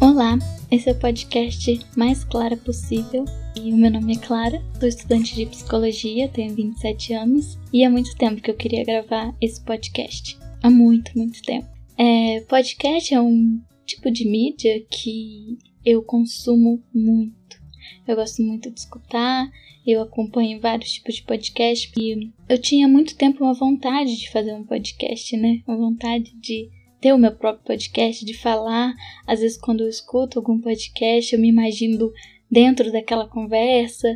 Olá, esse é o podcast mais clara possível. E o meu nome é Clara, sou estudante de psicologia, tenho 27 anos e há muito tempo que eu queria gravar esse podcast. Há muito, muito tempo. É, podcast é um tipo de mídia que eu consumo muito. Eu gosto muito de escutar, eu acompanho vários tipos de podcast e eu tinha muito tempo uma vontade de fazer um podcast, né? Uma vontade de ter o meu próprio podcast, de falar. Às vezes, quando eu escuto algum podcast, eu me imagino dentro daquela conversa,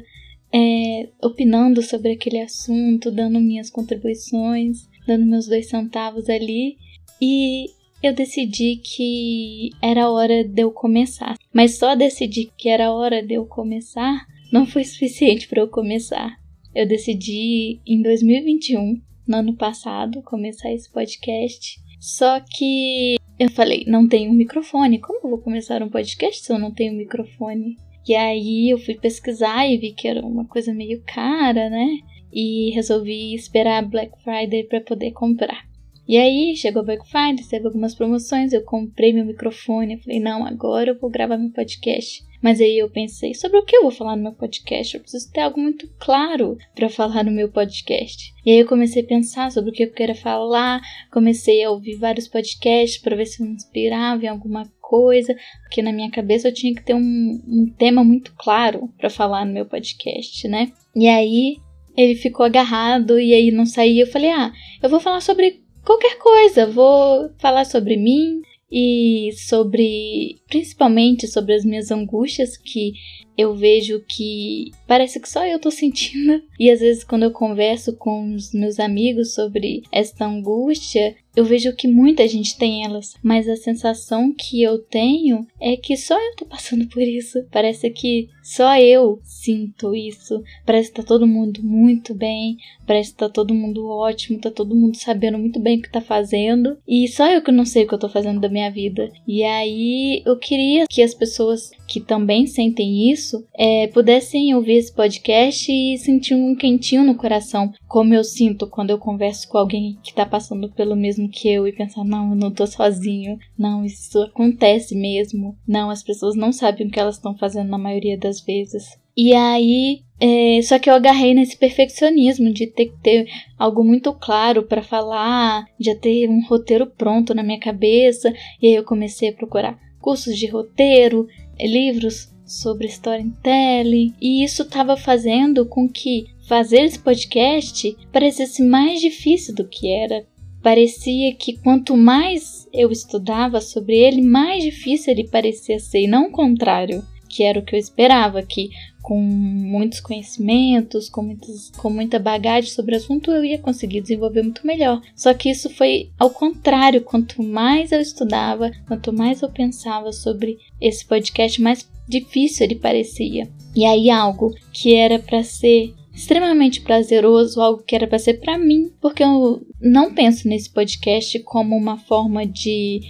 é, opinando sobre aquele assunto, dando minhas contribuições, dando meus dois centavos ali. E eu decidi que era hora de eu começar. Mas só decidir que era hora de eu começar não foi suficiente para eu começar. Eu decidi em 2021, no ano passado, começar esse podcast. Só que eu falei, não tenho um microfone. Como eu vou começar um podcast se eu não tenho um microfone? E aí eu fui pesquisar e vi que era uma coisa meio cara, né? E resolvi esperar Black Friday para poder comprar. E aí chegou a Black Friday, teve algumas promoções, eu comprei meu microfone, eu falei, não, agora eu vou gravar meu podcast. Mas aí eu pensei, sobre o que eu vou falar no meu podcast? Eu preciso ter algo muito claro para falar no meu podcast. E aí eu comecei a pensar sobre o que eu queria falar, comecei a ouvir vários podcasts para ver se eu me inspirava em alguma coisa, porque na minha cabeça eu tinha que ter um, um tema muito claro para falar no meu podcast, né? E aí ele ficou agarrado e aí não saía. Eu falei, ah, eu vou falar sobre qualquer coisa, vou falar sobre mim, e sobre, principalmente sobre as minhas angústias que eu vejo que parece que só eu tô sentindo. E às vezes, quando eu converso com os meus amigos sobre esta angústia, eu vejo que muita gente tem elas, mas a sensação que eu tenho é que só eu tô passando por isso. Parece que só eu sinto isso. Parece que tá todo mundo muito bem, parece que tá todo mundo ótimo, tá todo mundo sabendo muito bem o que tá fazendo, e só eu que não sei o que eu tô fazendo da minha vida. E aí eu queria que as pessoas que também sentem isso é, pudessem ouvir esse podcast e sentir um quentinho no coração, como eu sinto quando eu converso com alguém que tá passando pelo mesmo que eu e pensar, não, eu não tô sozinho, não, isso acontece mesmo, não, as pessoas não sabem o que elas estão fazendo na maioria das vezes. E aí, é, só que eu agarrei nesse perfeccionismo de ter que ter algo muito claro para falar, de ter um roteiro pronto na minha cabeça, e aí eu comecei a procurar cursos de roteiro, livros sobre storytelling, e isso estava fazendo com que fazer esse podcast parecesse mais difícil do que era. Parecia que quanto mais eu estudava sobre ele, mais difícil ele parecia ser, e não o contrário, que era o que eu esperava, que com muitos conhecimentos, com, muitos, com muita bagagem sobre o assunto, eu ia conseguir desenvolver muito melhor. Só que isso foi ao contrário, quanto mais eu estudava, quanto mais eu pensava sobre esse podcast, mais difícil ele parecia. E aí algo que era para ser extremamente prazeroso, algo que era para ser para mim, porque eu não penso nesse podcast como uma forma de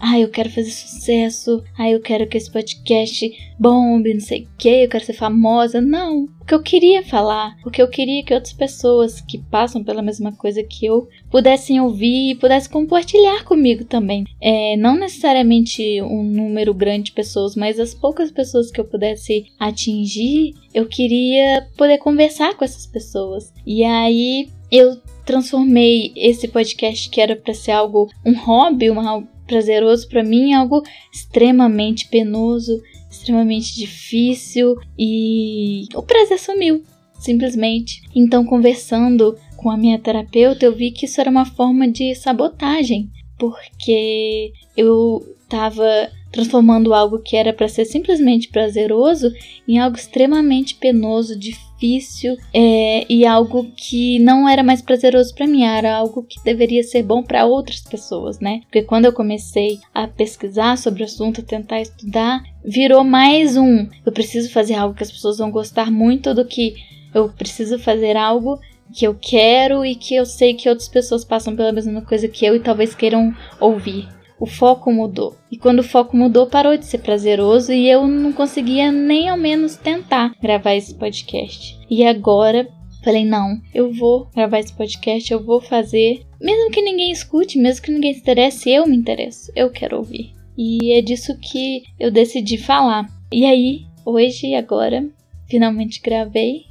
ah, eu quero fazer sucesso, ah, eu quero que esse podcast bombe, não sei o que, eu quero ser famosa. Não, o que eu queria falar, porque eu queria que outras pessoas que passam pela mesma coisa que eu pudessem ouvir e pudessem compartilhar comigo também. É, não necessariamente um número grande de pessoas, mas as poucas pessoas que eu pudesse atingir, eu queria poder conversar com essas pessoas. E aí eu transformei esse podcast que era para ser algo um hobby, uma prazeroso para mim é algo extremamente penoso, extremamente difícil e o prazer sumiu, simplesmente. Então, conversando com a minha terapeuta, eu vi que isso era uma forma de sabotagem, porque eu estava transformando algo que era para ser simplesmente prazeroso em algo extremamente penoso, difícil é, e algo que não era mais prazeroso para mim, era algo que deveria ser bom para outras pessoas, né? Porque quando eu comecei a pesquisar sobre o assunto, a tentar estudar, virou mais um. Eu preciso fazer algo que as pessoas vão gostar muito do que eu preciso fazer algo que eu quero e que eu sei que outras pessoas passam pela mesma coisa que eu e talvez queiram ouvir o foco mudou. E quando o foco mudou, parou de ser prazeroso e eu não conseguia nem ao menos tentar gravar esse podcast. E agora Falei, não, eu vou gravar esse podcast, eu vou fazer. Mesmo que ninguém escute, mesmo que ninguém se interesse, eu me interesso, eu quero ouvir. E é disso que eu decidi falar. E aí, hoje, agora, finalmente gravei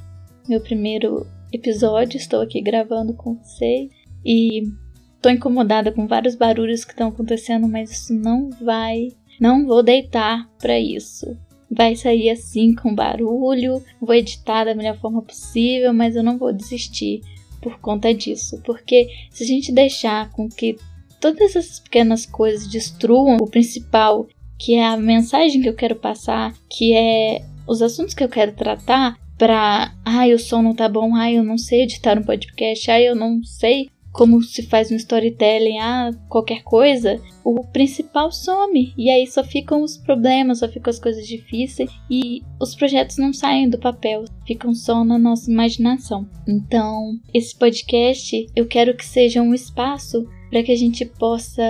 meu primeiro episódio. Estou aqui gravando com vocês. E tô incomodada com vários barulhos que estão acontecendo, mas isso não vai. Não vou deitar para isso. Vai sair assim com barulho, vou editar da melhor forma possível, mas eu não vou desistir por conta disso. Porque se a gente deixar com que todas essas pequenas coisas destruam o principal, que é a mensagem que eu quero passar, que é os assuntos que eu quero tratar, para, ai, o som não tá bom, ai, eu não sei editar um podcast, ai, eu não sei como se faz um storytelling, ah, qualquer coisa, o principal some. E aí só ficam os problemas, só ficam as coisas difíceis e os projetos não saem do papel, ficam só na nossa imaginação. Então, esse podcast eu quero que seja um espaço para que a gente possa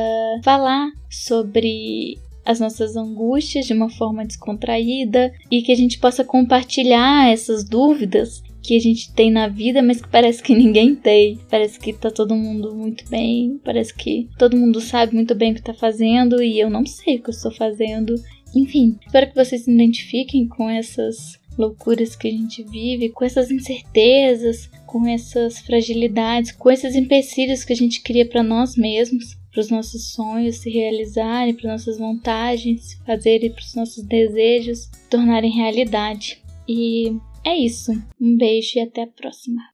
falar sobre as nossas angústias de uma forma descontraída e que a gente possa compartilhar essas dúvidas que a gente tem na vida, mas que parece que ninguém tem. Parece que tá todo mundo muito bem, parece que todo mundo sabe muito bem o que tá fazendo e eu não sei o que eu estou fazendo. Enfim, espero que vocês se identifiquem com essas loucuras que a gente vive, com essas incertezas, com essas fragilidades, com esses empecilhos que a gente cria para nós mesmos, para os nossos sonhos se realizarem, para nossas vontades se fazerem, para os nossos desejos se tornarem realidade. E é isso. Um beijo e até a próxima.